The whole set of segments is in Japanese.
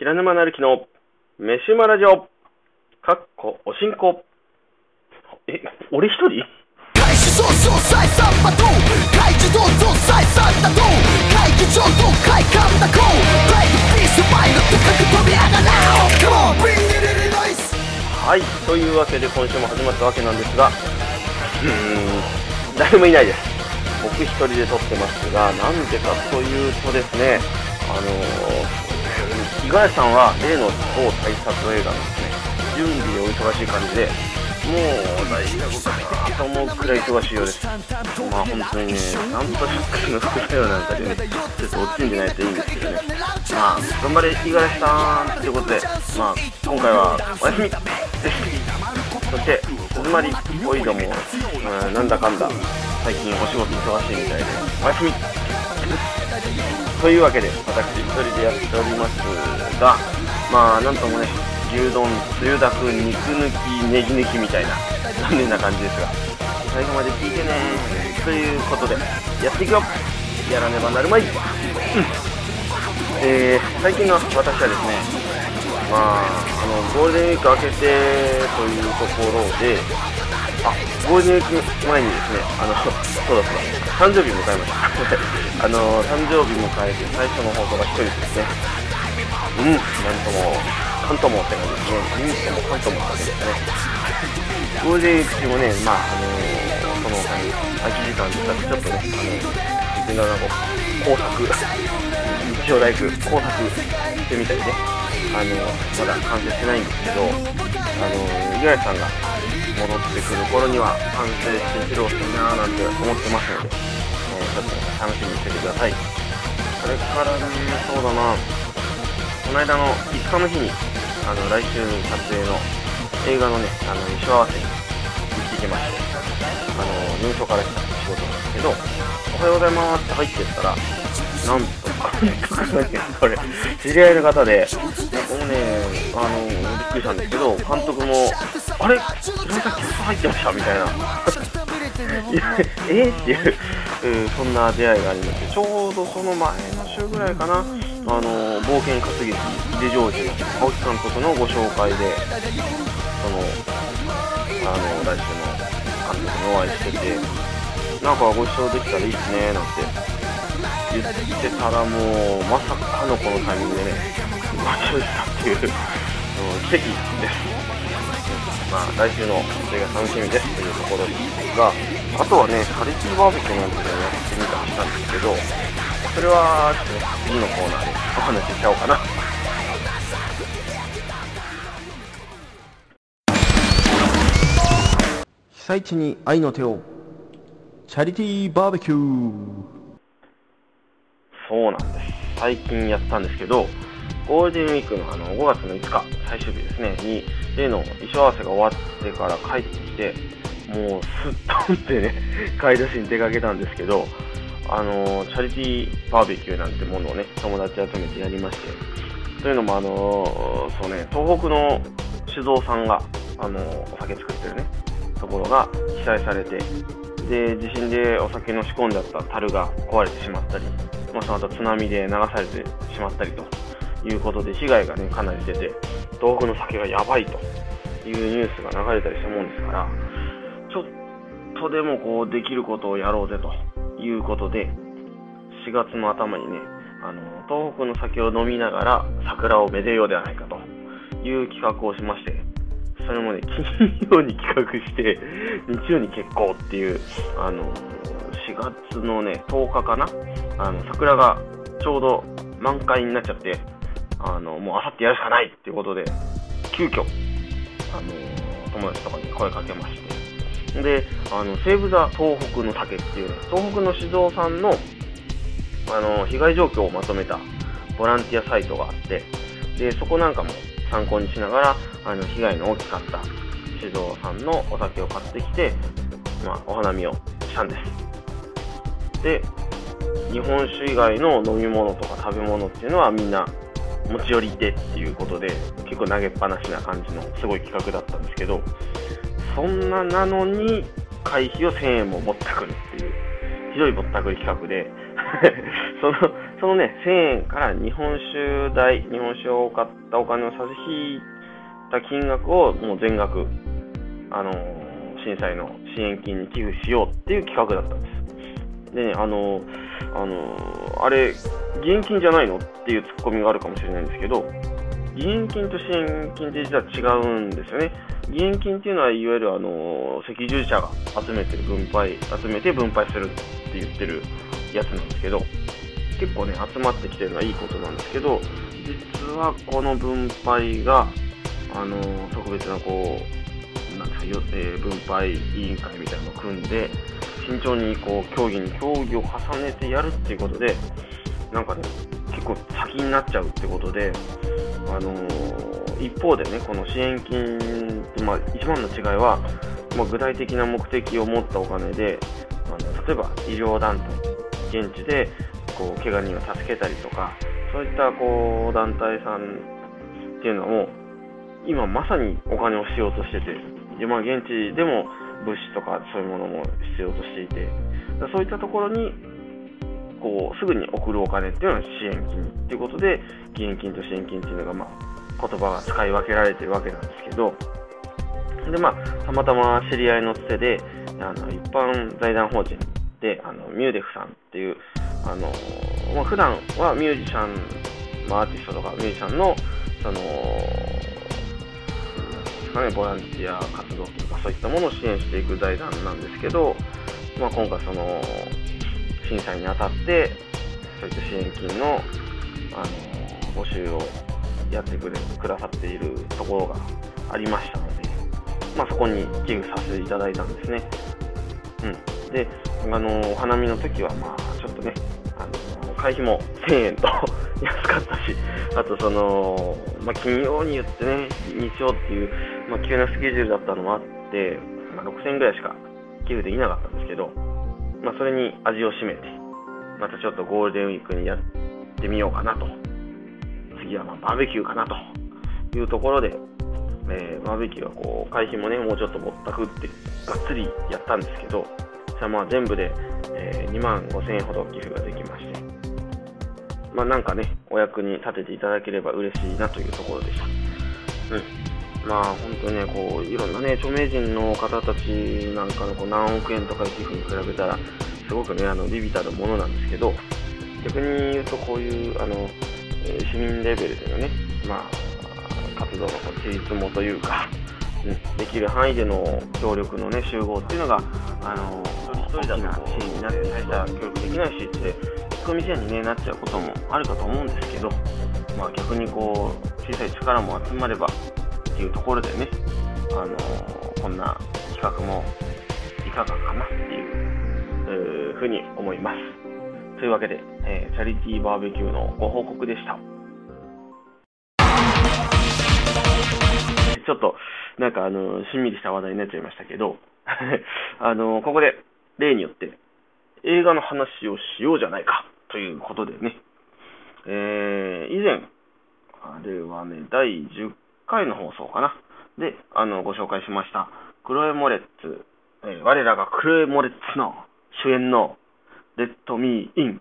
平沼なるきの飯馬ラジオ、かっこおしんこ。え、俺一人？開始早々再三開示どうぞ再三だと会議場と快感だこうブレイクピースマイル高く飛び上がろう Come on bring it in noise はい、というわけで今週も始まったわけなんですが、うーん、誰もいないです。僕一人で撮ってますが、なんでかというとですね、あのー、五十嵐さんは例の超大作映画のですね、準備でお忙しい感じで、もう大丈夫かなと思うくらい忙しいようです。まあ本当にね、なんとショックの副作用なんかでね、ちょっと落ちんでないといいんですけどね。まあ、頑張れ、五十嵐さんということで、まあ、今回はお休みです。そして、鈴まりおいども、うん、なんだかんだ、最近お仕事忙しいみたいで、お休みというわけで、私一人でやっておりますが、まあ、なんともね、牛丼、つゆだく、肉抜き、ネギ抜きみたいな、残念な感じですが、最後まで聞いてねということで、やっていくよ。やらねばなるまい、うん。えー、最近の私はですね、まあ、あの、ゴールデンウィーク明けてというところで、あ、ゴールデンウィーク前にですね、あの、そうだそうだ、誕生日迎えました。あの、誕生日迎えて最初の放送が一人ですね。うん、なんとも、かんともって感じですね。うんともかんともって感じですね。ゴールデンウィーク中もね、まあ、あのその他に空き時間でちょっとね、あの、自分のなんか工作、日曜大工、工作してみたりね、あの、まだ完成してないんですけど、あの、五十嵐さんが戻ってくる頃には完成して披露したいなーなんて思ってますので、えーちょっと楽しみにしててください。それからね、そうだな、この間の5日の日に、あの、来週撮影の映画のね、あの、衣装合わせに行ってきまして、あの、入所から来た仕事なんですけど、おはようございますって入ってったら、なんと、これ、知り合いの方で、僕もね、あの、びっくりしたんですけど、監督も、あれ、平井さん、キャスト入ってましたみたいな。えー、っていう、うんそんな出会いがありまして、ちょうどその前の週ぐらいかな、あの冒険活劇、井出城司の青木監督のご紹介で、その、あの、来週の監督にお会いしてて、なんかご一緒できたらいいっすね、なんて言ってたらもう、まさかのこのタイミングでね、ご一緒したっていう、奇跡です。まあ、来週のそれが楽しみですというところですが、あとはね、チャリティーバーベキューなんていうのをやってみたりしたんですけど、それはちょっと次のコーナーでお話ししちゃおうかな。被災地に愛の手を、チャリティーバーベキュー。そうなんです。最近やったんですけど、ゴールデンウィークのあの5月の5日、最終日ですね、に、例の衣装合わせが終わってから帰ってきて、もうすっ飛んでね、買い出しに出かけたんですけど、あのチャリティーバーベキューなんてものをね、友達集めてやりまして、というのも、あのそうね、東北の酒造さんが、あのお酒作ってるね、ところが被災されて、で、地震でお酒の仕込んであった樽が壊れてしまったり、まあ、その後津波で流されてしまったりということで被害がね、かなり出て、東北の酒がやばいというニュースが流れたりしたもんですから、ちょっとでもこうできることをやろうぜということで、4月の頭にね、あの、東北の酒を飲みながら桜をめでようではないかという企画をしまして、それもね、金曜に企画して、日曜に決行っていう、あの、月のね、10日かな、あの、桜がちょうど満開になっちゃって、あの、もうあさってやるしかないっていうことで、急遽、あの、友達とかに声かけまして、で、あの、セーブ・ザ・東北の酒っていうね、東北の酒造さんの、あの、被害状況をまとめたボランティアサイトがあって、で、そこなんかも参考にしながら、あの、被害の大きかった酒造さんのお酒を買ってきて、まあ、お花見をしたんです。で、日本酒以外の飲み物とか食べ物っていうのはみんな持ち寄りでっていうことで結構投げっぱなしな感じのすごい企画だったんですけどそんななのに会費を1000円もぼったくるっていうひどいぼったくり企画で その、そのね、1000円から日本酒代、日本酒を買ったお金を差し引いた金額をもう全額、あの、震災の支援金に寄付しようっていう企画だったんです。でね、あの、あの、あれ、現金じゃないの？っていうツッコミがあるかもしれないんですけど、義援金と支援金って実は違うんですよね。義援金っていうのは、いわゆるあの赤十字社が集めてる分配、集めて分配するって言ってるやつなんですけど、結構ね、集まってきてるのはいいことなんですけど、実はこの分配が、あの特別なこう、なんですか、えー、分配委員会みたいなのを組んで、慎重にこう協議に協議を重ねてやるっていうことで、なんかね、結構先になっちゃうってことで、あのー、一方でね、この支援金って、まあ、一番の違いは、まあ、具体的な目的を持ったお金で、あの例えば医療団体、現地でこう怪我人を助けたりとか、そういったこう団体さんっていうのも、今まさにお金を必要としてて、でまあ、現地でも物資とかそういうものも必要としていて、そういったところにこうすぐに送るお金っていうのは支援金っていうことで義援金と支援金っていうのが、まあ、言葉が使い分けられてるわけなんですけどで、まあ、たまたま知り合いのつてであの一般財団法人であのミューデフさんっていうあの、まあ、普段はミュージシャン、まあ、アーティストとかミュージシャンのそのかね、ボランティア活動とかそういったものを支援していく財団なんですけど、まあ、今回その審査にあたってそういった支援金のあの募集をやってくれくださっているところがありましたので、まあ、そこに寄付させていただいたんですね。うん、であのお花見の時はまあ会費も1000円と 安かったしあとその、まあ、金曜に言ってね日曜っていう、まあ、急なスケジュールだったのもあって、まあ、6000円ぐらいしか寄付できなかったんですけどまあ、それに味を占めて、またちょっとゴールデンウィークにやってみようかなと。次はまバーベキューかなというところで、えー、バーベキューはこう、会費もね、もうちょっとぼったくってがっつりやったんですけど、じゃまあ全部で、えー、2万5000円ほど寄付ができまして、まあなんかね、お役に立てていただければ嬉しいなというところでした。うん。まあ本当にね、こういろんなね、著名人の方たちなんかのこう何億円とか寄付に比べたら、すごくね、あのビビたるものなんですけど、逆に言うとこういうあの市民レベルでのね、まあ、活動のこう自立もというか、うん、できる範囲での協力のね、集合っていうのが、あの一人一人だと支援になって、大した協力できないしって、引き込み支援に、ね、なっちゃうこともあるかと思うんですけど、まあ、逆にこう小さい力も集まればっていうところでね、あのー、こんな企画もいかがかなっていうふうに思います。というわけで、えー、チャリティーバーベキューのご報告でした。ちょっと、なんかあの、しんみりした話題になっちゃいましたけど、あの、ここで例によって映画の話をしようじゃないかということでね、えー、以前、あれはね、第10回の放送かな。で、あの、ご紹介しました、クロエ・モレッツ、えー、我らがクロエ・モレッツの主演の Let Me In。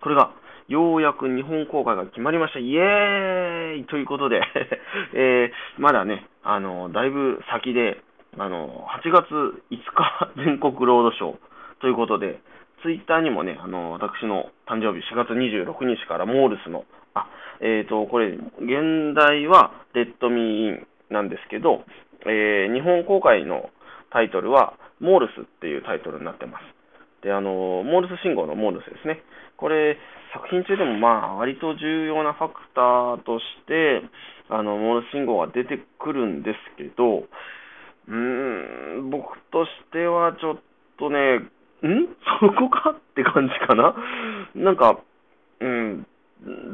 これが、ようやく日本公開が決まりました。イエーイということで えー、まだね、あの、だいぶ先で、あの、8月5日全国ロードショーということで、ツイッターにもね、あの、私の誕生日4月26日からモールスのあ、えっ、ー、と、これ、現代はレッドミーインなんですけど、えー、日本公開のタイトルは、モールスっていうタイトルになってます。で、あの、モールス信号のモールスですね。これ、作品中でもまあ、割と重要なファクターとして、あの、モールス信号が出てくるんですけど、うーん、僕としてはちょっとね、ん？そこか？って感じかな？なんか、うん、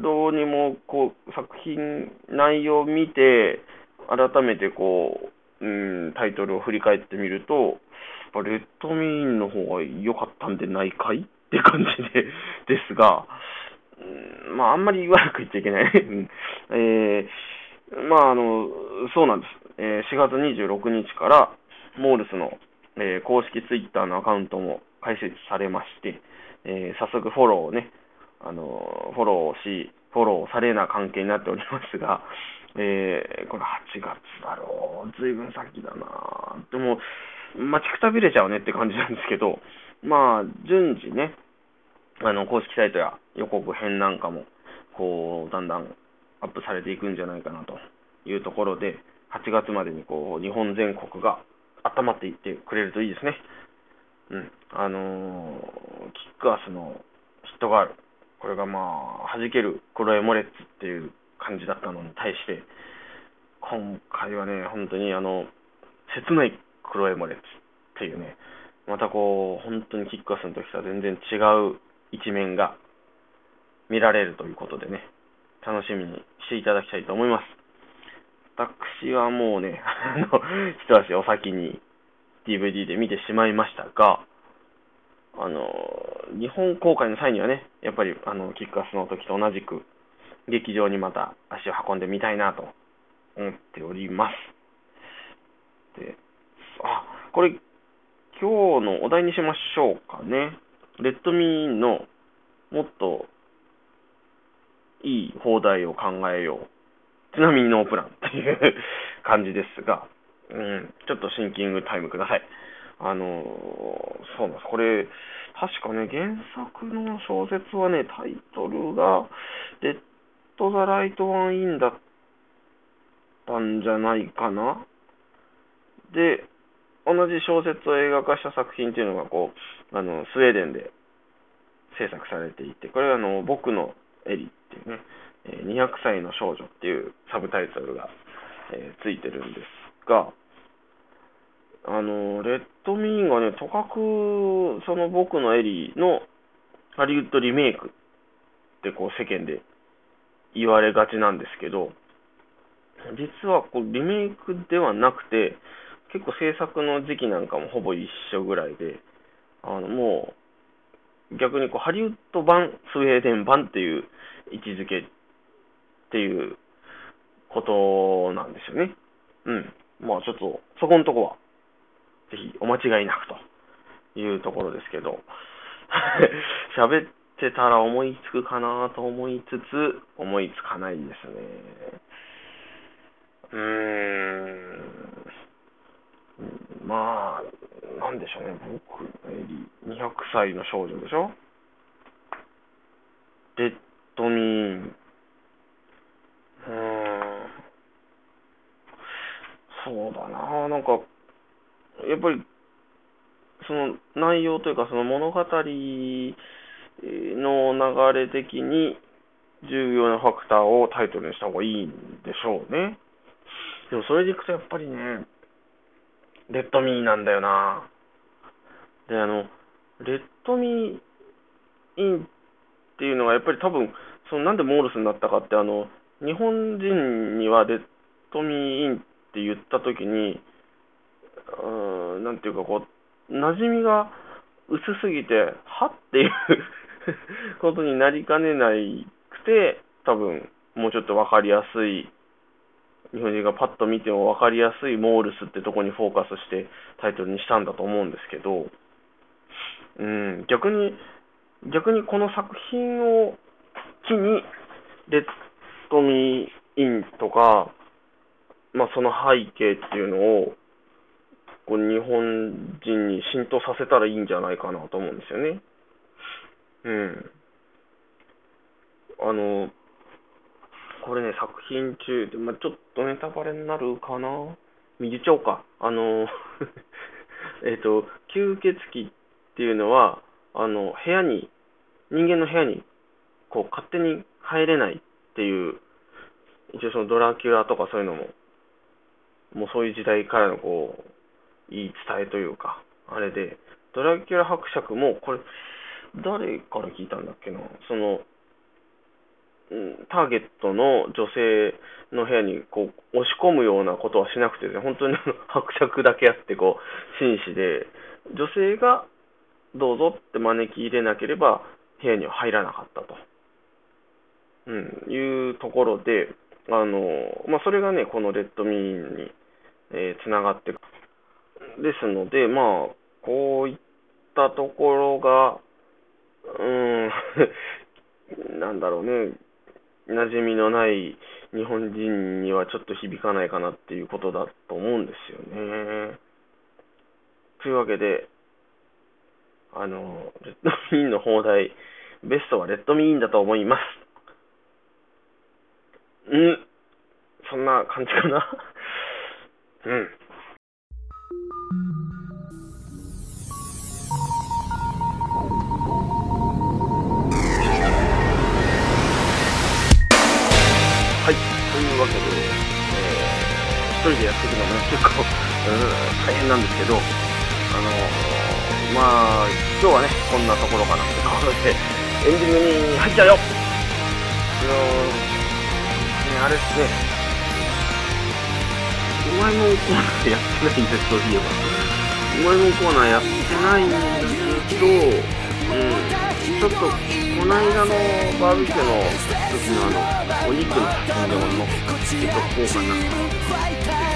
どうにもこう作品内容を見て改めてこう、うん、タイトルを振り返ってみるとレッドミーンの方が良かったんでないかい？って感じで ですが、うん、まああんまり悪く言っちゃいけない。えー、まああのそうなんです、えー、4月26日からモールスの、えー、公式ツイッターのアカウントも開設されましてえー早速フォローをね、あのフォローし、フォローされな関係になっておりますが、えーこれ8月だろう、ずいぶん先だなでも、待ちくたびれちゃうねって感じなんですけど、まあ、順次ね、あの、公式サイトや予告編なんかも、こう、だんだんアップされていくんじゃないかなというところで、8月までにこう、日本全国が温まっていってくれるといいですね。うん。あのーキックアスのヒットガール、これがまあ、弾けるクロエモレッツっていう感じだったのに対して、今回はね、本当にあの、切ないクロエモレッツっていうね、またこう、本当にキックアスの時とは全然違う一面が見られるということでね、楽しみにしていただきたいと思います。私はもうね、あの、一足お先に DVD で見てしまいましたが、あの、日本公開の際にはね、やっぱりあの、キックアスの時と同じく、劇場にまた足を運んでみたいなと思っております。で、あ、これ、今日のお題にしましょうかね。 Let Me のもっといい邦題を考えよう。ちなみにノープランっていう 感じですが、うん、ちょっとシンキングタイムください。あのーそうなんです。これ、確かね、原作の小説はね、タイトルが、 Let the Right One In だったんじゃないかな。で、同じ小説を映画化した作品っていうのが、こう、あの、スウェーデンで制作されていて、これはあの、僕のエリっていうね、200歳の少女っていうサブタイトルが、えーついてるんですが、あの、レッドミーンがね、とかく、その僕のエリーのハリウッドリメイクってこう世間で言われがちなんですけど、実はこうリメイクではなくて、結構制作の時期なんかもほぼ一緒ぐらいで、あのもう逆にこうハリウッド版、スウェーデン版っていう位置づけっていうことなんですよね。うん。まあちょっと、そこのとこは、ぜひお間違いなくというところですけど、喋ってたら思いつくかなと思いつつ、思いつかないですね。うーん。まあ、なんでしょうね。僕のエリ、200歳の少女でしょ？レッドミーン。うーん。そうだななんか、やっぱり、その内容というか、その物語の流れ的に重要なファクターをタイトルにした方がいいんでしょうね。でもそれでいくとやっぱりね、レッドミーなんだよなで、あの、レッドミーインっていうのがやっぱり多分、そのなんでモールスになったかって、あの、日本人にはレッドミーインって言ったときに、うん、なんていうかこう、馴染みが薄すぎて、はっていう ことになりかねないくて、多分、もうちょっとわかりやすい、日本人がパッと見てもわかりやすいモールスってとこにフォーカスしてタイトルにしたんだと思うんですけど、うん、逆に、逆にこの作品を機に、レッドミーインとか、まあその背景っていうのを、こう日本人に浸透させたらいいんじゃないかなと思うんですよね。うん。あの、これね、作品中で、まあ、ちょっとネタバレになるかな言っちゃおうか。あの、えっと、吸血鬼っていうのは、あの、部屋に、人間の部屋に、こう、勝手に入れないっていう、一応そのドラキュラとかそういうのも、もうそういう時代からのこう、言い伝えというか、あれで、ドラキュラ伯爵も、これ、誰から聞いたんだっけな、その、ターゲットの女性の部屋にこう押し込むようなことはしなくて、ね、本当に 伯爵だけあってこう紳士で、女性がどうぞって招き入れなければ部屋には入らなかったと、うん、いうところで、あのまあ、それがね、このレッドミーンに、えーつながってくるですので、まあ、こういったところがうん、なんだろうね、馴染みのない日本人にはちょっと響かないかなっていうことだと思うんですよね。というわけで、あの、レッドミーンの放題、ベストはレッドミーンだと思います。うん、そんな感じかな。うん。でやっていくのもね、結構、大変なんですけど、あのー、まあ、今日はね、こんなところかなってところで、エンディングに入っちゃうよあの、ね、あれですね、うまいもんコーナーやってないんです、そういえば。うまいもコーナーやってないんだけど、うん、ちょっと、この間のバーベキューの時のあの、お肉の写真でも載せておこうかな。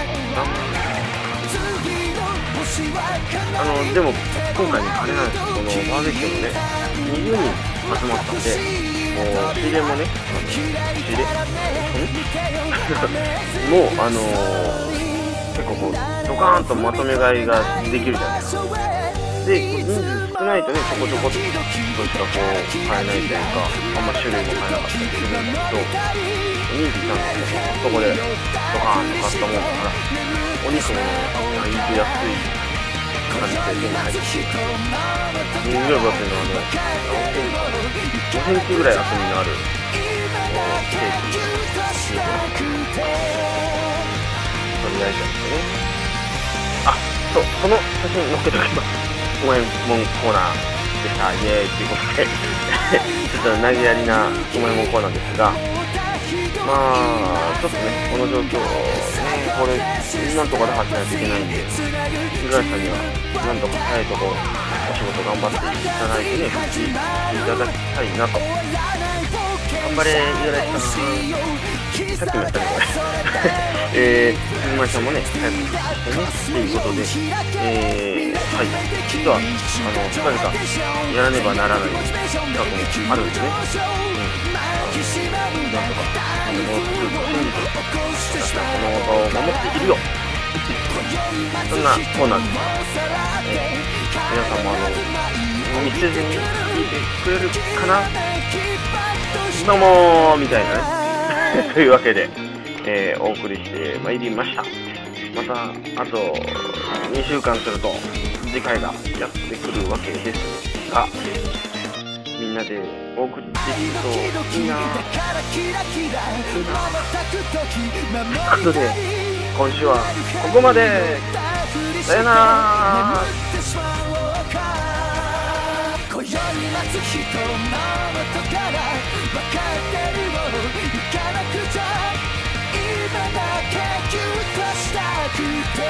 あの、でも、今回ね、あれなんです、このバーベキューのね、20人集まったんで、もう、仕入れもね、あの仕入れもう、あのー結構こうドカーンとまとめ買いができるじゃないですか。で人数少ないとねちょこちょこっとしかこう買えないというかあんま種類も買えなかったりするんだけど人数いたん。ですけどそこでドカーンと買ったもん。からお肉もね行きやすい感じで手に入るしすん。ごい分厚いのはね5センチぐらい厚みのあるケーキ肉取り合いたん。ですねあそうその写真載っけておきますうまいもん。コーナーでしたイエーイということでちょっと投げやりなうまいもん。コーナーですがまあちょっとねこの状況ねこれなんとか打破しないといけないんで五十嵐さんにはなんとか早いとこお仕事頑張っていただいてね復帰していただきたいなと頑張れ五十嵐さんさっきも言ったけど、えー、鈴丸さんもね、早くしてね、ということで、えー、はい、実は、あの、近々、やらねばならない企画もあるんですね。うん。なんとか、もうすぐ信じて、私はこの場を守っているよ。そんなコーナーです。え、皆さんもあの、見せずに聞いてくれるかなどうもみたいなね。というわけで、えー、お送りしてまいりました。また、あと2週間すると次回がやってくるわけですが、みんなでお送りできるといいなぁ。ということで、今週はここまでさよなら今宵待つ人の元から分かってるの行かなくちゃ今だけギュッとしたくて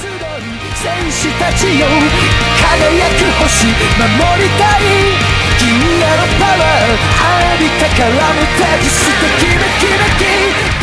戦士たちよ。輝く星。守りたい。銀河のパワー。浴びたから無敵してキメキメキ。